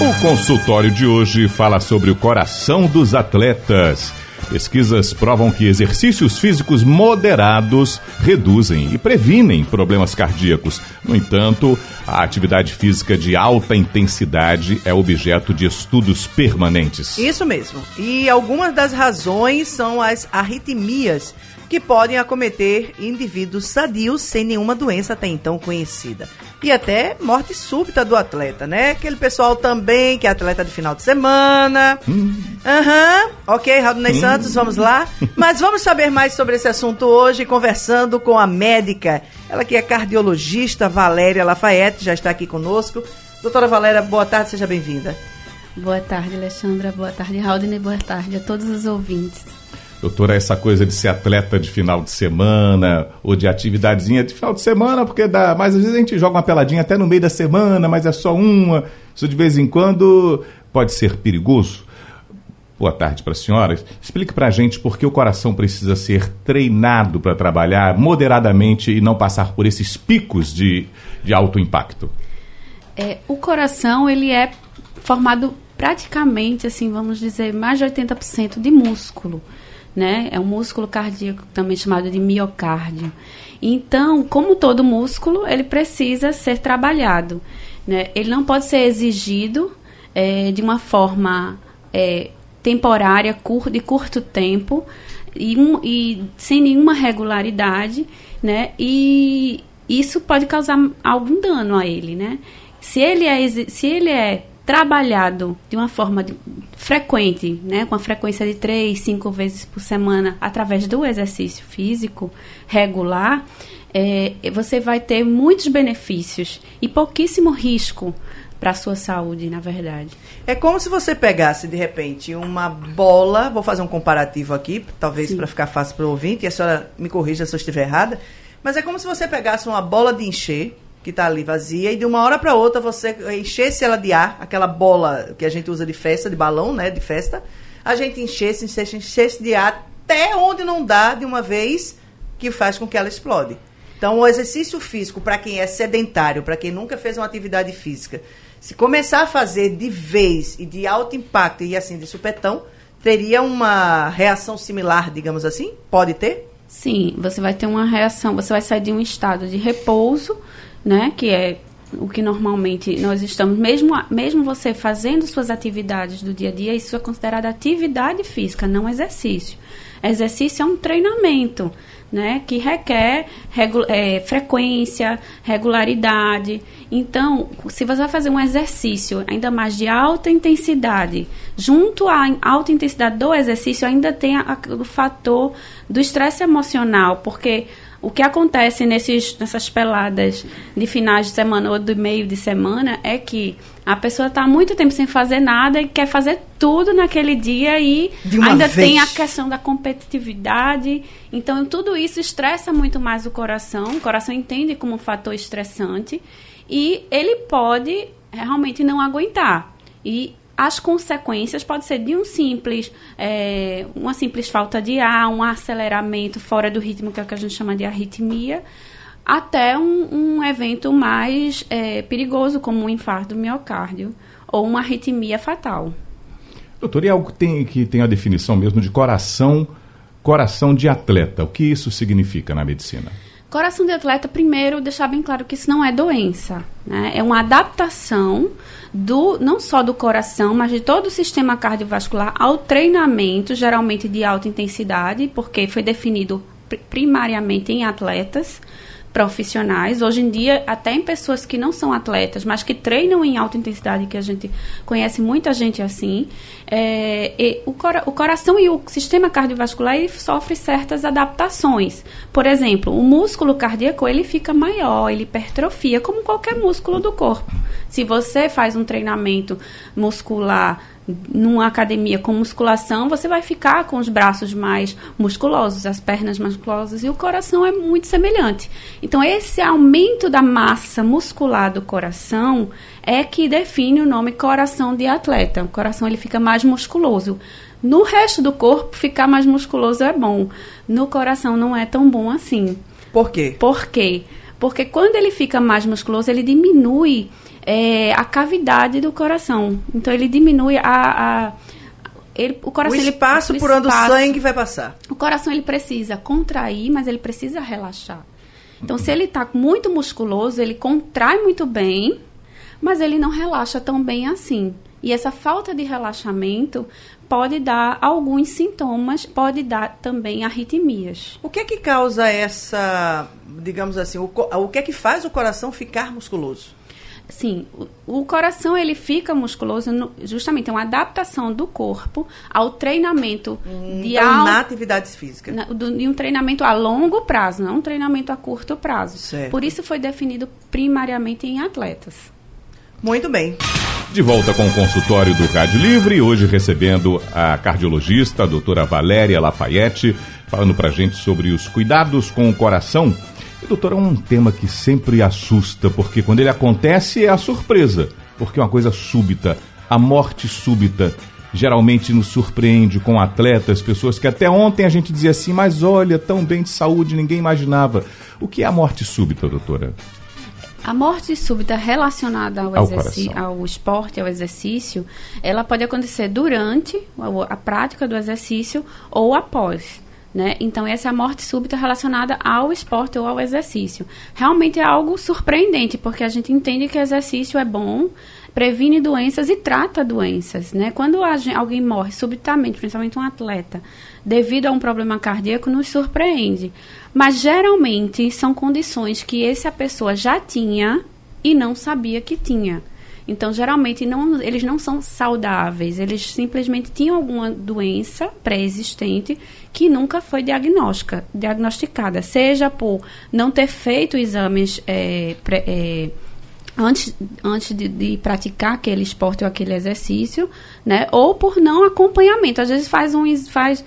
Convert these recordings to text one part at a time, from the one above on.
O consultório de hoje fala sobre o coração dos atletas. Pesquisas provam que exercícios físicos moderados reduzem e previnem problemas cardíacos. No entanto, a atividade física de alta intensidade é objeto de estudos permanentes. Isso mesmo. E algumas das razões são as arritmias que podem acometer indivíduos sadios sem nenhuma doença até então conhecida. E até morte súbita do atleta, né? Aquele pessoal também que é atleta de final de semana. Hum. Aham. Uhum. Ok, Raul Santos, vamos lá. Mas vamos saber mais sobre esse assunto hoje, conversando com a médica. Ela que é cardiologista, Valéria Lafayette, já está aqui conosco. Doutora Valéria, boa tarde, seja bem-vinda. Boa tarde, Alexandra. Boa tarde, Raudine. Boa tarde a todos os ouvintes. Doutora, essa coisa de ser atleta de final de semana ou de atividadezinha de final de semana, porque dá. Mas às vezes a gente joga uma peladinha até no meio da semana, mas é só uma. Isso de vez em quando pode ser perigoso. Boa tarde para a senhora. Explique para a gente por que o coração precisa ser treinado para trabalhar moderadamente e não passar por esses picos de, de alto impacto. É, o coração ele é formado praticamente, assim, vamos dizer, mais de 80% de músculo né? É um músculo cardíaco também chamado de miocárdio. Então, como todo músculo, ele precisa ser trabalhado. Né? Ele não pode ser exigido é, de uma forma é, temporária, cur, de curto tempo e, um, e sem nenhuma regularidade, né? E isso pode causar algum dano a ele, né? Se ele é, se ele é trabalhado de uma forma de, frequente, né, com a frequência de três, cinco vezes por semana, através do exercício físico regular, é, você vai ter muitos benefícios e pouquíssimo risco para a sua saúde, na verdade. É como se você pegasse, de repente, uma bola, vou fazer um comparativo aqui, talvez para ficar fácil para o ouvinte, e a senhora me corrija se eu estiver errada, mas é como se você pegasse uma bola de encher, que está ali vazia, e de uma hora para outra você enchesse ela de ar, aquela bola que a gente usa de festa, de balão, né, de festa, a gente enchesse, enchesse, enchesse de ar até onde não dá de uma vez, que faz com que ela explode. Então, o exercício físico, para quem é sedentário, para quem nunca fez uma atividade física, se começar a fazer de vez e de alto impacto e assim de supetão, teria uma reação similar, digamos assim? Pode ter? Sim, você vai ter uma reação, você vai sair de um estado de repouso né? Que é o que normalmente nós estamos, mesmo, mesmo você fazendo suas atividades do dia a dia, isso é considerado atividade física, não exercício. Exercício é um treinamento, né, que requer regu é, frequência, regularidade. Então, se você vai fazer um exercício ainda mais de alta intensidade, junto à alta intensidade do exercício, ainda tem a, a, o fator do estresse emocional, porque o que acontece nesses, nessas peladas de finais de semana ou do meio de semana é que a pessoa está muito tempo sem fazer nada e quer fazer tudo naquele dia e ainda vez. tem a questão da competitividade. Então, tudo isso estressa muito mais o coração. O coração entende como um fator estressante e ele pode realmente não aguentar. E as consequências pode ser de um simples, é, uma simples falta de ar, um aceleramento fora do ritmo, que é o que a gente chama de arritmia, até um, um evento mais é, perigoso, como um infarto do miocárdio ou uma arritmia fatal. Doutor, e algo tem, que tem a definição mesmo de coração, coração de atleta. O que isso significa na medicina? Coração de atleta, primeiro, deixar bem claro que isso não é doença. Né? É uma adaptação do não só do coração, mas de todo o sistema cardiovascular ao treinamento, geralmente de alta intensidade, porque foi definido primariamente em atletas profissionais. Hoje em dia, até em pessoas que não são atletas, mas que treinam em alta intensidade, que a gente conhece muita gente assim, é, o, cora o, coração e o sistema cardiovascular ele sofre certas adaptações. Por exemplo, o músculo cardíaco ele fica maior, ele hipertrofia, como qualquer músculo do corpo. Se você faz um treinamento muscular numa academia com musculação, você vai ficar com os braços mais musculosos, as pernas musculosas e o coração é muito semelhante. Então, esse aumento da massa muscular do coração é que define o nome coração de atleta. O coração ele fica mais musculoso. No resto do corpo, ficar mais musculoso é bom. No coração não é tão bom assim. Por quê? Por quê? Porque quando ele fica mais musculoso, ele diminui é, a cavidade do coração. Então ele diminui a, a ele, o coração o espaço ele, por onde o sangue vai passar. O coração ele precisa contrair, mas ele precisa relaxar. Então se ele está muito musculoso, ele contrai muito bem, mas ele não relaxa tão bem assim. E essa falta de relaxamento pode dar alguns sintomas, pode dar também arritmias. O que é que causa essa, digamos assim, o, o que é que faz o coração ficar musculoso? Sim, o, o, coração ele fica musculoso no, justamente é uma adaptação do corpo ao treinamento hum, de então, na atividade física. Na, do, de um treinamento a longo prazo, não um treinamento a curto prazo. Certo. Por isso foi definido primariamente em atletas. Muito bem. De volta com o consultório do Rádio Livre, hoje recebendo a cardiologista, a doutora Valéria Lafayette, falando pra gente sobre os cuidados com o coração e, doutor, é um tema que sempre assusta, porque quando ele acontece é a surpresa, porque é uma coisa súbita, a morte súbita. Geralmente nos surpreende com atletas, pessoas que até ontem a gente dizia assim, mas olha, tão bem de saúde, ninguém imaginava. O que é a morte súbita, doutora? A morte súbita relacionada ao, ao, ao, esporte, ao exercício, ela pode acontecer durante a, a prática do exercício ou após. Né? Então, essa é a morte súbita relacionada ao esporte ou ao exercício. Realmente é algo surpreendente, porque a gente entende que exercício é bom, previne doenças e trata doenças. Né? Quando alguém morre subitamente, principalmente um atleta, devido a um problema cardíaco, nos surpreende. Mas geralmente são condições que essa pessoa já tinha e não sabia que tinha. Então, geralmente, não, eles não são saudáveis, eles simplesmente tinham alguma doença pré-existente que nunca foi diagnóstica, diagnosticada, seja por não ter feito exames é, pré, é, antes, antes de, de, praticar aquele esporte ou aquele exercício, né? Ou por não acompanhamento. Às vezes faz um faz,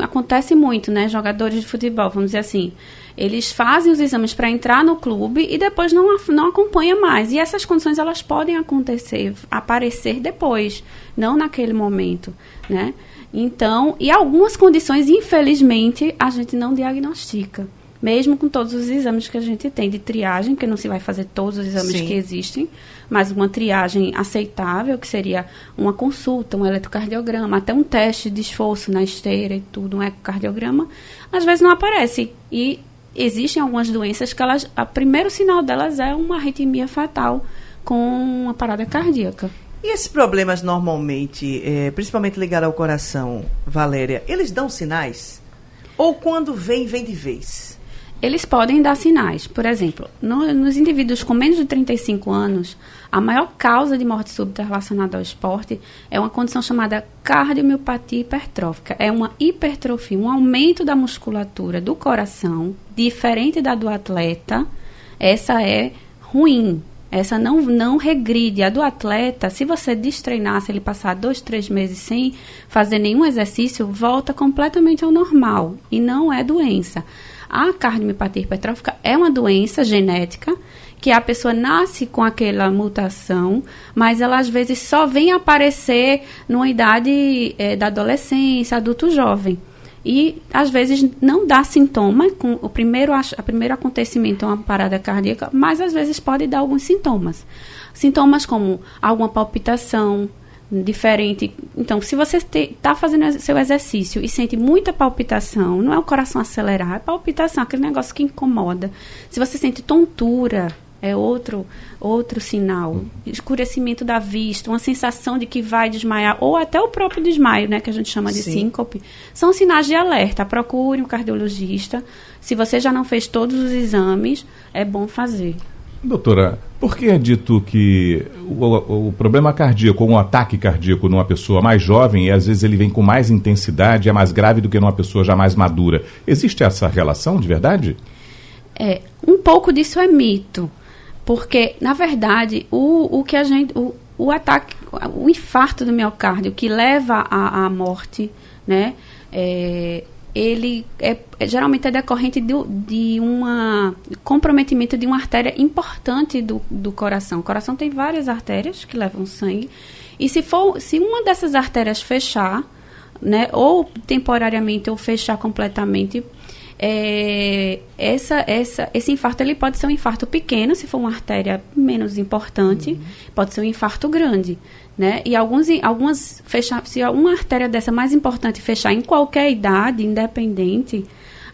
acontece muito, né? Jogadores de futebol, vamos dizer assim, eles fazem os exames para entrar no clube e depois não, não acompanha mais. E essas condições elas podem acontecer, aparecer depois, não naquele momento, né? Então, e algumas condições, infelizmente, a gente não diagnostica. Mesmo com todos os exames que a gente tem de triagem, que não se vai fazer todos os exames Sim. que existem, mas uma triagem aceitável, que seria uma consulta, um eletrocardiograma, até um teste de esforço na esteira e tudo, um ecocardiograma, às vezes não aparece. E existem algumas doenças que elas, o primeiro sinal delas é uma arritmia fatal com uma parada cardíaca. E esses problemas normalmente, é, principalmente ligados ao coração, Valéria, eles dão sinais? Ou quando vem, vem de vez? Eles podem dar sinais. Por exemplo, no, nos indivíduos com menos de 35 anos, a maior causa de morte súbita relacionada ao esporte é uma condição chamada cardiomiopatia hipertrófica. É uma hipertrofia, um aumento da musculatura do coração, diferente da do atleta. Essa é ruim. Essa não, não regride. A do atleta, se você destreinar, se ele passar dois, três meses sem fazer nenhum exercício, volta completamente ao normal. E não é doença. A cardiomiopatia hipertrófica é uma doença genética que a pessoa nasce com aquela mutação, mas ela às vezes só vem aparecer numa idade é, da adolescência, adulto jovem. E às vezes não dá sintoma, com o primeiro, a primeiro acontecimento é uma parada cardíaca, mas às vezes pode dar alguns sintomas. Sintomas como alguma palpitação, diferente. Então, se você está fazendo seu exercício e sente muita palpitação, não é o coração acelerar, é palpitação, aquele negócio que incomoda. Se você sente tontura, é outro outro sinal. Escurecimento da vista, uma sensação de que vai desmaiar, ou até o próprio desmaio, né, que a gente chama de Sim. síncope, são sinais de alerta. Procure um cardiologista. Se você já não fez todos os exames, é bom fazer. Doutora, por que é dito que o, o problema cardíaco, um ataque cardíaco numa pessoa mais jovem, e às vezes ele vem com mais intensidade, é mais grave do que numa pessoa já mais madura? Existe essa relação de verdade? É, um pouco disso é mito. Porque, na verdade, o, o que a gente. O, o ataque, o infarto do miocárdio que leva à, à morte, né? É, ele é, é, geralmente é decorrente de, de um comprometimento de uma artéria importante do, do coração. O coração tem várias artérias que levam sangue. E se, for, se uma dessas artérias fechar, né, ou temporariamente ou fechar completamente, é, essa, essa, esse infarto ele pode ser um infarto pequeno, se for uma artéria menos importante, uhum. pode ser um infarto grande. Né? E alguns, algumas fechar, se uma artéria dessa mais importante fechar em qualquer idade, independente,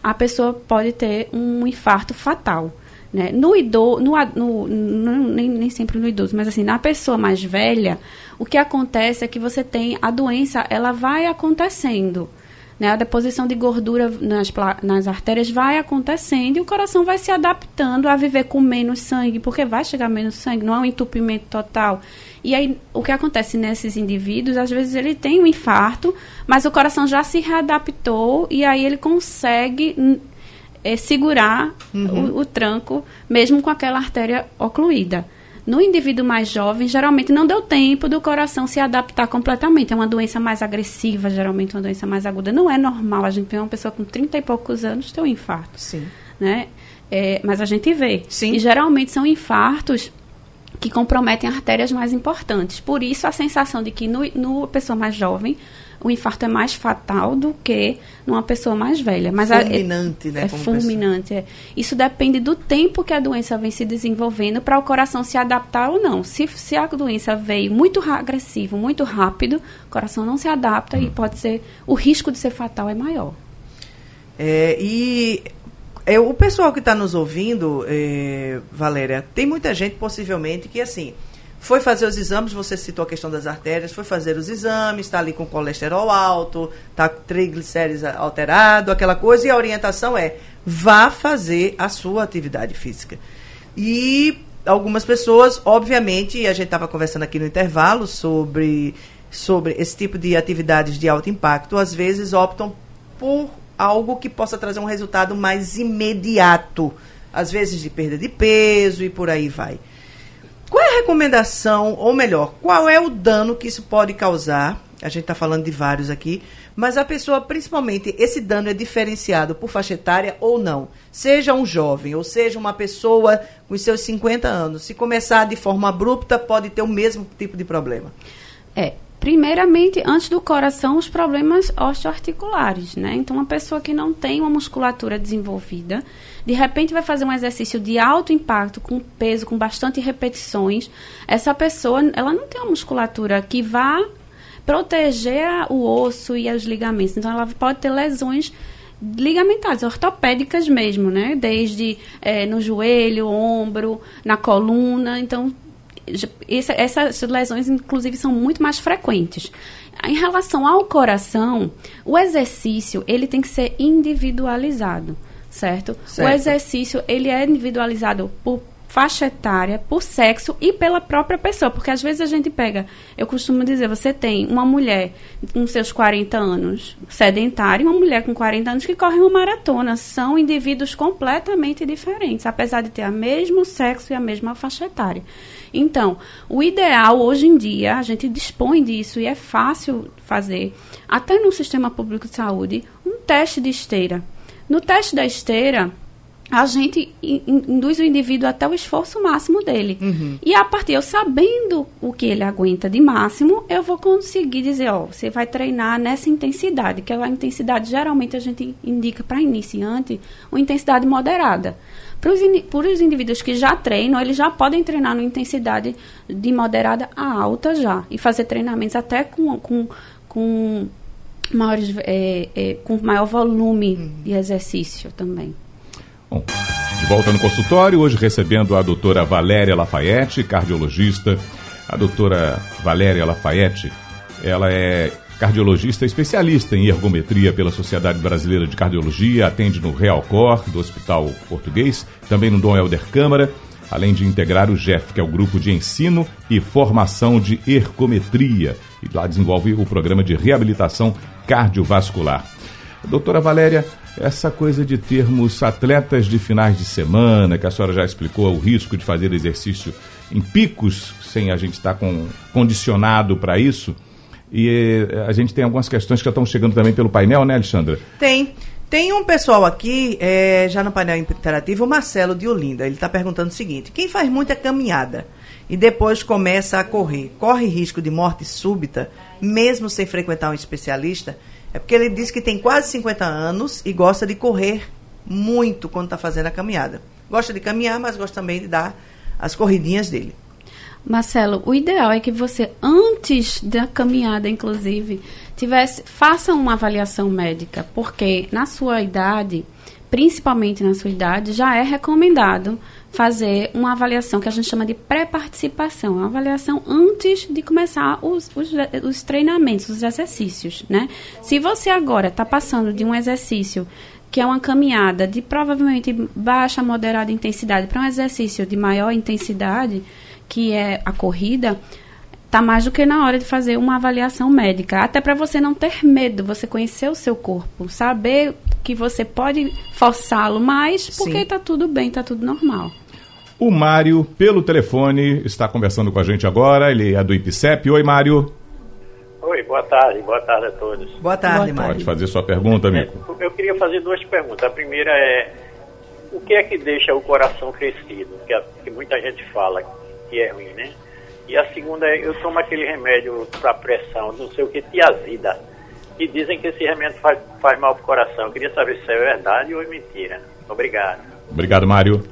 a pessoa pode ter um infarto fatal. Né? No idoso, no, no, no, nem, nem sempre no idoso, mas assim, na pessoa mais velha, o que acontece é que você tem a doença, ela vai acontecendo. Né? A deposição de gordura nas, nas artérias vai acontecendo e o coração vai se adaptando a viver com menos sangue, porque vai chegar menos sangue, não é um entupimento total. E aí, o que acontece nesses indivíduos, às vezes ele tem um infarto, mas o coração já se readaptou e aí ele consegue é, segurar uhum. o, o tranco, mesmo com aquela artéria ocluída. No indivíduo mais jovem, geralmente não deu tempo do coração se adaptar completamente. É uma doença mais agressiva, geralmente uma doença mais aguda. Não é normal a gente ver uma pessoa com 30 e poucos anos ter um infarto. Sim. Né? É, mas a gente vê. Sim. E geralmente são infartos que comprometem artérias mais importantes. Por isso, a sensação de que no, no pessoa mais jovem, o infarto é mais fatal do que numa pessoa mais velha. Mas fulminante, é, né? É fulminante. É. Isso depende do tempo que a doença vem se desenvolvendo para o coração se adaptar ou não. Se, se a doença veio muito agressivo, muito rápido, o coração não se adapta hum. e pode ser o risco de ser fatal é maior. É, e é, o pessoal que está nos ouvindo, é, Valéria, tem muita gente possivelmente que assim foi fazer os exames, você citou a questão das artérias, foi fazer os exames, está ali com colesterol alto, está triglicérides alterado, aquela coisa, e a orientação é vá fazer a sua atividade física. E algumas pessoas, obviamente, a gente estava conversando aqui no intervalo sobre, sobre esse tipo de atividades de alto impacto, às vezes optam por algo que possa trazer um resultado mais imediato, às vezes de perda de peso e por aí vai. Qual é a recomendação, ou melhor, qual é o dano que isso pode causar? A gente está falando de vários aqui, mas a pessoa, principalmente, esse dano é diferenciado por faixa etária ou não? Seja um jovem, ou seja uma pessoa com seus 50 anos, se começar de forma abrupta, pode ter o mesmo tipo de problema. É, primeiramente, antes do coração, os problemas osteoarticulares, né? Então, uma pessoa que não tem uma musculatura desenvolvida, de repente vai fazer um exercício de alto impacto, com peso, com bastante repetições, essa pessoa, ela não tem uma musculatura que vá proteger o osso e os ligamentos. Então, ela pode ter lesões ligamentares, ortopédicas mesmo, né? Desde é, no joelho, ombro, na coluna. Então, essa, essas lesões, inclusive, são muito mais frequentes. Em relação ao coração, o exercício ele tem que ser individualizado, certo? certo? O exercício ele é individualizado por faixa etária, por sexo e pela própria pessoa. Porque às vezes a gente pega, eu costumo dizer, você tem uma mulher com seus 40 anos sedentária e uma mulher com 40 anos que corre uma maratona. São indivíduos completamente diferentes, apesar de ter o mesmo sexo e a mesma faixa etária. Então, o ideal hoje em dia, a gente dispõe disso e é fácil fazer, até no sistema público de saúde, um teste de esteira. No teste da esteira, a gente induz o indivíduo até o esforço máximo dele. Uhum. E a partir, eu sabendo o que ele aguenta de máximo, eu vou conseguir dizer, ó, você vai treinar nessa intensidade, que é a intensidade geralmente a gente indica para iniciante, uma intensidade moderada. Para os indivíduos que já treinam, eles já podem treinar numa intensidade de moderada a alta já. E fazer treinamentos até com, com, com, maiores, é, é, com maior volume uhum. de exercício também. Bom, de volta no consultório, hoje recebendo a doutora Valéria Lafayette, cardiologista. A doutora Valéria Lafayette, ela é cardiologista especialista em ergometria pela Sociedade Brasileira de Cardiologia, atende no Real Cor, do Hospital Português, também no Dom Helder Câmara, além de integrar o GEF, que é o Grupo de Ensino e Formação de Ergometria, e lá desenvolve o programa de reabilitação cardiovascular. Doutora Valéria, essa coisa de termos atletas de finais de semana, que a senhora já explicou, o risco de fazer exercício em picos, sem a gente estar com, condicionado para isso. E eh, a gente tem algumas questões que já estão chegando também pelo painel, né, Alexandra? Tem. Tem um pessoal aqui, é, já no painel interativo, o Marcelo de Olinda. Ele está perguntando o seguinte: quem faz muita caminhada e depois começa a correr, corre risco de morte súbita, mesmo sem frequentar um especialista? É porque ele diz que tem quase 50 anos e gosta de correr muito quando está fazendo a caminhada. Gosta de caminhar, mas gosta também de dar as corridinhas dele. Marcelo, o ideal é que você, antes da caminhada, inclusive, tivesse, faça uma avaliação médica, porque na sua idade, principalmente na sua idade, já é recomendado fazer uma avaliação que a gente chama de pré-participação, uma avaliação antes de começar os, os, os treinamentos, os exercícios, né? Se você agora está passando de um exercício que é uma caminhada de provavelmente baixa, moderada intensidade para um exercício de maior intensidade, que é a corrida, tá mais do que na hora de fazer uma avaliação médica. Até para você não ter medo, você conhecer o seu corpo, saber que você pode forçá-lo mais, porque Sim. tá tudo bem, tá tudo normal. O Mário, pelo telefone, está conversando com a gente agora. Ele é do IPCEP. Oi, Mário. Oi, boa tarde, boa tarde a todos. Boa tarde, Mário. Pode fazer sua pergunta, amigo. É, eu queria fazer duas perguntas. A primeira é: o que é que deixa o coração crescido? Que, a, que muita gente fala que é ruim, né? E a segunda é, eu tomo aquele remédio para pressão, não sei o que, tiazida, e dizem que esse remédio faz, faz mal para o coração. Eu queria saber se é verdade ou é mentira. Obrigado. Obrigado, Mário.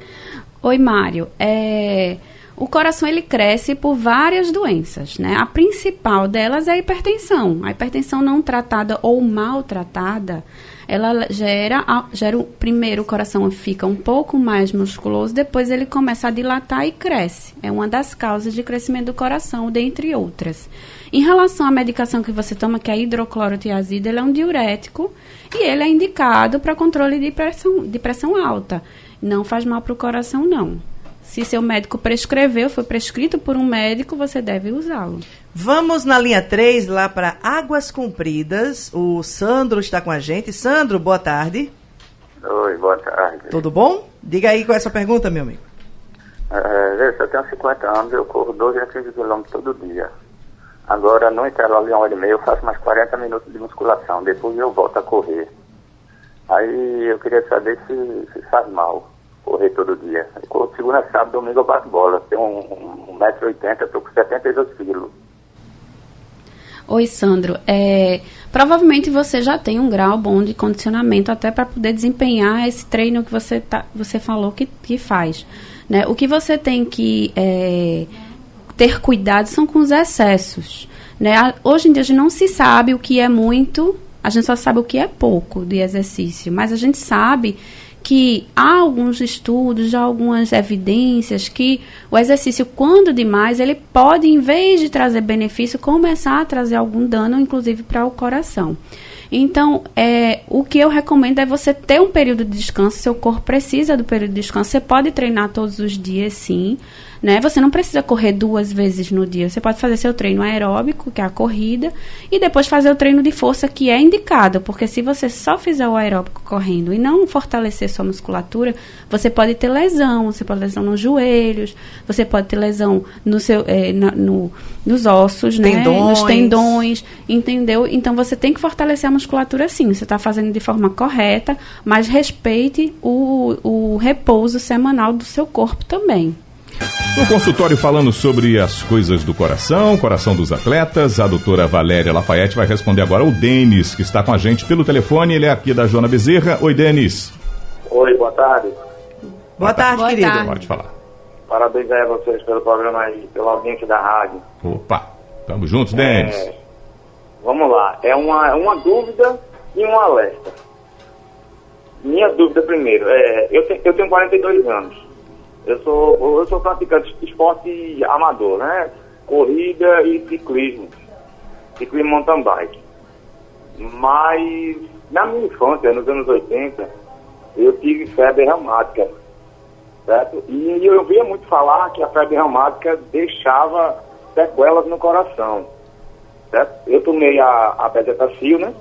Oi, Mário. É... O coração ele cresce por várias doenças, né? A principal delas é a hipertensão. A hipertensão não tratada ou maltratada, ela gera, gera o, primeiro o coração fica um pouco mais musculoso, depois ele começa a dilatar e cresce. É uma das causas de crescimento do coração, dentre outras. Em relação à medicação que você toma, que é a hidroclorotiazida, ele é um diurético e ele é indicado para controle de pressão, de pressão alta. Não faz mal para o coração, não. Se seu médico prescreveu, foi prescrito por um médico, você deve usá-lo. Vamos na linha 3, lá para Águas Compridas. O Sandro está com a gente. Sandro, boa tarde. Oi, boa tarde. Tudo bom? Diga aí qual é a sua pergunta, meu amigo. É, eu tenho 50 anos, eu corro 12 a 15 quilômetros todo dia. Agora, no intervalo de uma hora e meia, eu faço mais 40 minutos de musculação. Depois eu volto a correr. Aí eu queria saber se, se faz mal correr todo dia. Eu segunda, sábado, domingo eu bato bola. Tenho 1,80m, um, estou com 72 quilos. Oi, Sandro. É, provavelmente você já tem um grau bom de condicionamento até para poder desempenhar esse treino que você, tá, você falou que, que faz. Né? O que você tem que é, ter cuidado são com os excessos. Né? Hoje em dia a gente não se sabe o que é muito, a gente só sabe o que é pouco de exercício, mas a gente sabe que há alguns estudos, já algumas evidências que o exercício, quando demais, ele pode, em vez de trazer benefício, começar a trazer algum dano, inclusive para o coração. Então, é, o que eu recomendo é você ter um período de descanso. Seu corpo precisa do período de descanso. Você pode treinar todos os dias, sim né? Você não precisa correr duas vezes no dia. Você pode fazer seu treino aeróbico, que é a corrida, e depois fazer o treino de força, que é indicado, porque se você só fizer o aeróbico correndo e não fortalecer sua musculatura, você pode ter lesão, você pode ter lesão nos joelhos, você pode ter lesão no seu, é, na, no, nos ossos, tendões. né? Nos tendões, entendeu? Então você tem que fortalecer a musculatura sim. Você está fazendo de forma correta, mas respeite o, o repouso semanal do seu corpo também. No consultório falando sobre as coisas do coração, coração dos atletas, a doutora Valéria Lafayette vai responder agora o Denis, que está com a gente pelo telefone. Ele é aqui da Joana Bezerra. Oi, Denis. Oi, boa tarde. Boa, tarde, boa querido. Tarde. Pode falar. Parabéns aí a vocês pelo programa aí, pelo audiência da rádio. Opa, tamo juntos, Denis. É, vamos lá, é uma, uma dúvida e um alerta. Minha dúvida primeiro, é, eu, te, eu tenho 42 anos. Eu sou, eu sou praticante de esporte amador, né? Corrida e ciclismo. Ciclismo mountain bike. Mas na minha infância, nos anos 80, eu tive febre reumática. Certo? E eu ouvia muito falar que a febre reumática deixava sequelas no coração. Certo? Eu tomei a, a bezetacil, né?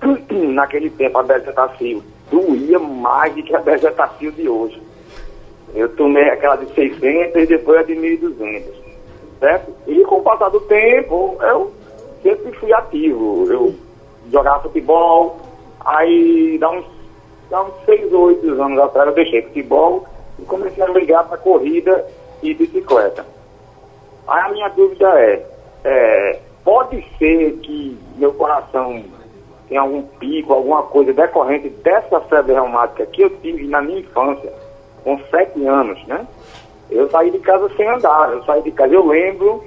Naquele tempo a bezetacil doía mais do que a bezetacil de hoje Eu tomei aquela de 600 e depois a de 1.200, certo? E com o passar do tempo, eu sempre fui ativo. Eu jogava futebol, aí dá uns, dá uns 6 ou 8 anos atrás eu deixei futebol e comecei a ligar para corrida e bicicleta. Aí a minha dúvida é, é, pode ser que meu coração tenha algum pico, alguma coisa decorrente dessa febre reumática que eu tive na minha infância, com 7 anos, né? Eu saí de casa sem andar, eu saí de casa, eu lembro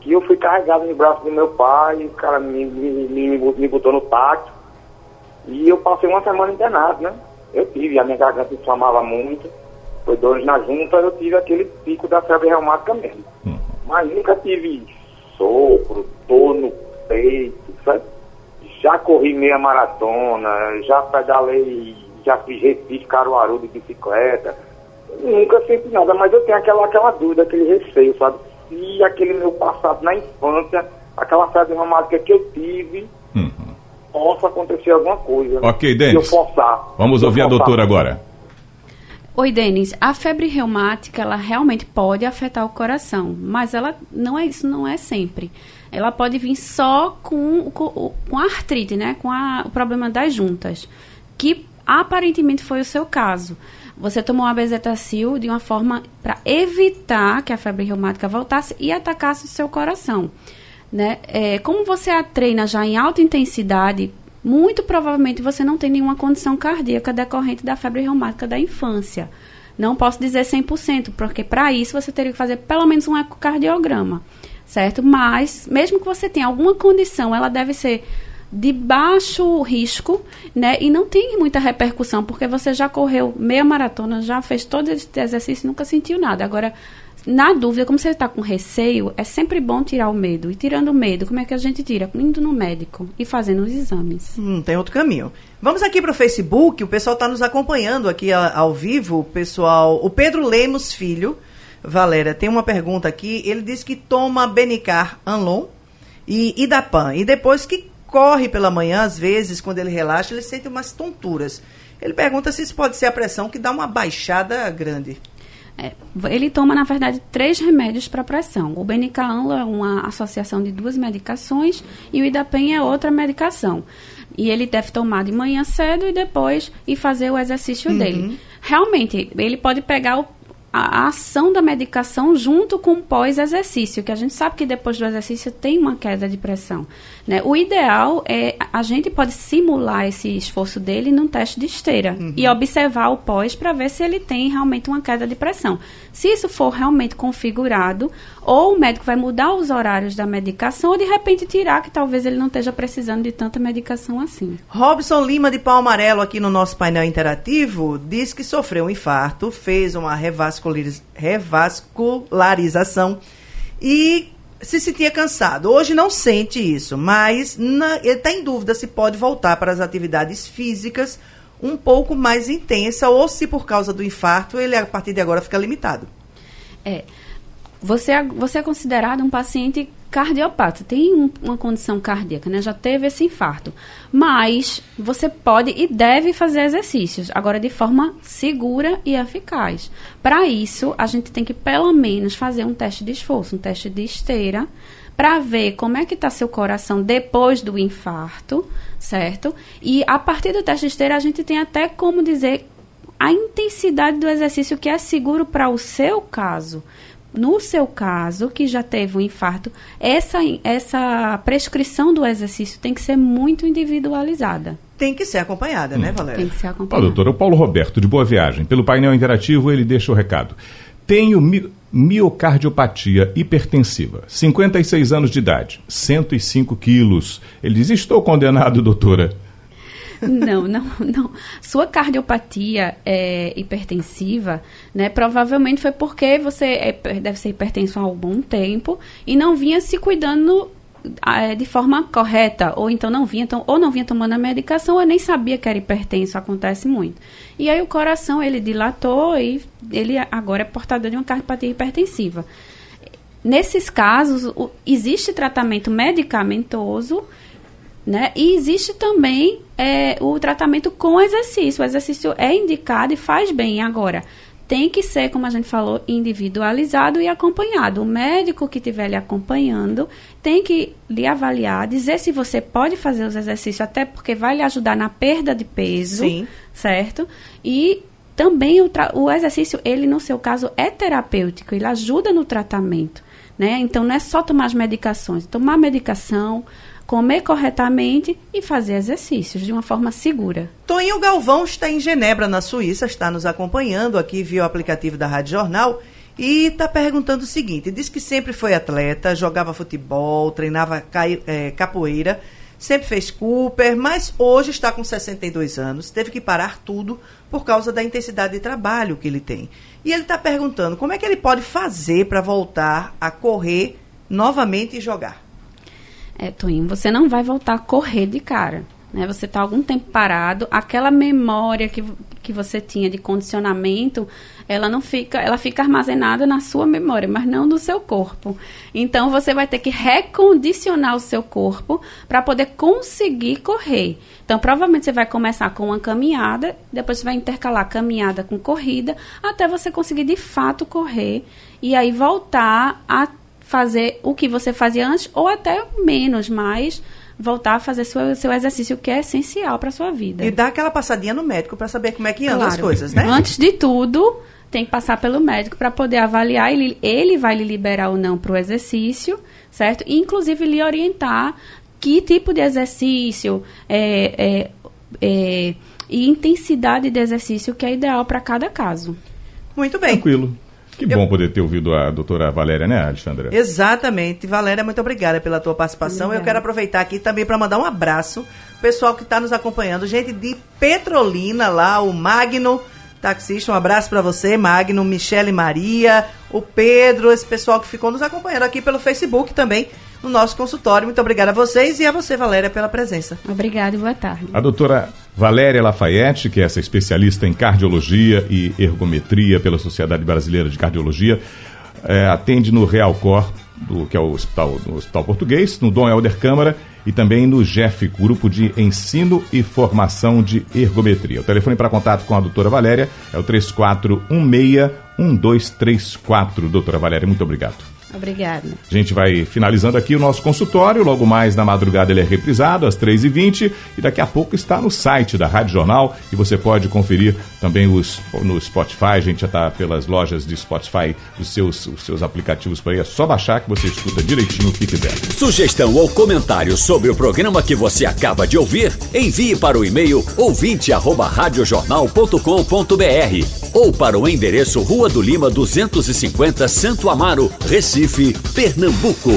que eu fui carregado no braço do meu pai, o cara me, me, me, me botou no táxi, e eu passei uma semana internado, né? Eu tive, a minha garganta inflamava muito, foi dores na junta, eu tive aquele pico da febre reumática mesmo. Hum. Mas nunca tive sopro, dor no peito, sabe? Já corri meia maratona, já pedalei, já fiz Recife, Caruaru de bicicleta. Nunca senti nada, mas eu tenho aquela, aquela dúvida, aquele receio, sabe? Se aquele meu passado na infância, aquela febre reumática que eu tive, Uhum. possa acontecer alguma coisa. Ok, Se Denis. eu forçar. Vamos Se ouvir a forçar. doutora agora. Oi, Denis. A febre reumática, ela realmente pode afetar o coração, mas ela não é isso, não é sempre. Ela pode vir só com, com, com a artrite, né? Com a- o problema das juntas, que aparentemente foi o seu caso. Você tomou a bezetacil de uma forma para evitar que a febre reumática voltasse e atacasse o seu coração. Né? É, como você a treina já em alta intensidade, muito provavelmente você não tem nenhuma condição cardíaca decorrente da febre reumática da infância. Não posso dizer 100%, porque para isso você teria que fazer pelo menos um ecocardiograma, certo? Mas, mesmo que você tenha alguma condição, ela deve ser de baixo risco, né? E não tem muita repercussão, porque você já correu meia maratona, já fez todo esse exercício e nunca sentiu nada. Agora, na dúvida, como você está com receio, é sempre bom tirar o medo. E tirando o medo, como é que a gente tira? Indo no médico e fazendo os exames. Não tem outro caminho. Vamos aqui para o Facebook, o pessoal está nos acompanhando aqui ao vivo, o pessoal. O Pedro Lemos Filho, Valéria, tem uma pergunta aqui. Ele diz que toma Benicar Anlon e Idapan. E depois que corre pela manhã, às vezes, quando ele relaxa, ele sente umas tonturas. Ele pergunta se isso pode ser a pressão que dá uma baixada grande. É, ele toma, na verdade, três remédios para pressão. O Benicaanlo é uma associação de duas medicações e o Idapen é outra medicação. E ele deve tomar de manhã cedo e depois ir fazer o exercício dele. Realmente, ele pode pegar o- a, ação da medicação junto com o pós-exercício, que a gente sabe que depois do exercício tem uma queda de pressão. Né? O ideal é a gente pode simular esse esforço dele num teste de esteira e observar o pós para ver se ele tem realmente uma queda de pressão. Se isso for realmente configurado, ou o médico vai mudar os horários da medicação, ou de repente tirar, que talvez ele não esteja precisando de tanta medicação assim. Robson Lima de Pau Amarelo, aqui no nosso painel interativo, diz que sofreu um infarto, fez uma revasculariz- revascularização e se sentia cansado. Hoje não sente isso, mas na- ele está em dúvida se pode voltar para as atividades físicas um pouco mais intensa ou se por causa do infarto ele a partir de agora fica limitado. É. Você é, você é considerado um paciente cardiopata, tem um- uma condição cardíaca, né? Já teve esse infarto. Mas você pode e deve fazer exercícios, agora de forma segura e eficaz. Para isso, a gente tem que pelo menos fazer um teste de esforço, um teste de esteira, para ver como é que está seu coração depois do infarto, certo? E a partir do teste de esteira, a gente tem até como dizer a intensidade do exercício que é seguro para o seu caso. No seu caso, que já teve um infarto, essa, essa prescrição do exercício tem que ser muito individualizada. Tem que ser acompanhada, né, Valéria? Tem que ser Ó, acompanhada. doutor, o Paulo Roberto, de Boa Viagem. Pelo painel interativo, ele deixa o recado. Tenho mi- miocardiopatia hipertensiva, 56 anos de idade, 105 quilos. Ele diz: Estou condenado, doutora. Não, não, não. Sua cardiopatia é, hipertensiva, né? Provavelmente foi porque você é, deve ser hipertenso há algum tempo e não vinha se cuidando ah, de forma correta, ou então não vinha, ou não vinha tomando a medicação, ou nem sabia que era hipertenso, acontece muito. E aí o coração ele dilatou e ele agora é portador de uma cardiopatia hipertensiva. Nesses casos, o- existe tratamento medicamentoso né? E existe também é, o tratamento com exercício. O exercício é indicado e faz bem. Agora, tem que ser, como a gente falou, individualizado e acompanhado. O médico que estiver lhe acompanhando tem que lhe avaliar, dizer se você pode fazer os exercícios, até porque vai lhe ajudar na perda de peso, Sim. certo? E também o, o exercício, ele no seu caso é terapêutico, ele ajuda no tratamento, né? Então não é só tomar as medicações, tomar medicação, comer corretamente e fazer exercícios de uma forma segura. Toninho Galvão está em Genebra, na Suíça, está nos acompanhando aqui via o aplicativo da Rádio Jornal e está perguntando o seguinte: diz que sempre foi atleta, jogava futebol, treinava é, capoeira, sempre fez Cooper, mas hoje está com 62 anos, teve que parar tudo por causa da intensidade de trabalho que ele tem. E ele está perguntando como é que ele pode fazer para voltar a correr novamente e jogar. É, Toinho, você não vai voltar a correr de cara. Né? Você está algum tempo parado, aquela memória que, que você tinha de condicionamento, ela não fica, ela fica armazenada na sua memória, mas não no seu corpo. Então você vai ter que recondicionar o seu corpo para poder conseguir correr. Então provavelmente você vai começar com uma caminhada, depois você vai intercalar caminhada com corrida, até você conseguir de fato correr e aí voltar a fazer o que você fazia antes ou até menos, mas voltar a fazer seu, seu exercício que é essencial para sua vida. E dar aquela passadinha no médico para saber como é que andam claro. as coisas, né? Antes de tudo, tem que passar pelo médico para poder avaliar. Ele, ele vai lhe liberar ou não para o exercício, certo? E, inclusive, lhe orientar que tipo de exercício é, é, é, e intensidade de exercício que é ideal para cada caso. Muito bem. Tranquilo. Que eu... bom poder ter ouvido a doutora Valéria, né, Alexandra? Exatamente. Valéria, muito obrigada pela tua participação. Obrigada. Eu quero aproveitar aqui também para mandar um abraço pessoal que está nos acompanhando, gente de Petrolina lá, o Magno, taxista, um abraço para você, Magno, Michele Maria, o Pedro, esse pessoal que ficou nos acompanhando aqui pelo Facebook também no nosso consultório. Muito obrigada a vocês e a você, Valéria, pela presença. Obrigada e boa tarde. A doutora Valéria Lafayette, que é essa especialista em cardiologia e ergometria pela Sociedade Brasileira de Cardiologia, é, atende no Realcor, do, que é o hospital, do hospital Português, no Dom Helder Câmara e também no GEF, Grupo de Ensino e Formação de Ergometria. O telefone para contato com a doutora Valéria é o 3416-1234. Doutora Valéria, muito obrigado. Obrigada. A gente vai finalizando aqui o nosso consultório. Logo mais na madrugada ele é reprisado às 3h20 e daqui a pouco está no site da Rádio Jornal e você pode conferir também os, no Spotify. A gente já está pelas lojas de Spotify, os seus, os seus aplicativos por aí. É só baixar que você escuta direitinho o que quiser. Sugestão ou comentário sobre o programa que você acaba de ouvir, envie para o e-mail ouvinte@radiojornal.com.br ou para o endereço Rua do Lima 250, Santo Amaro, Recife. Recife, Pernambuco.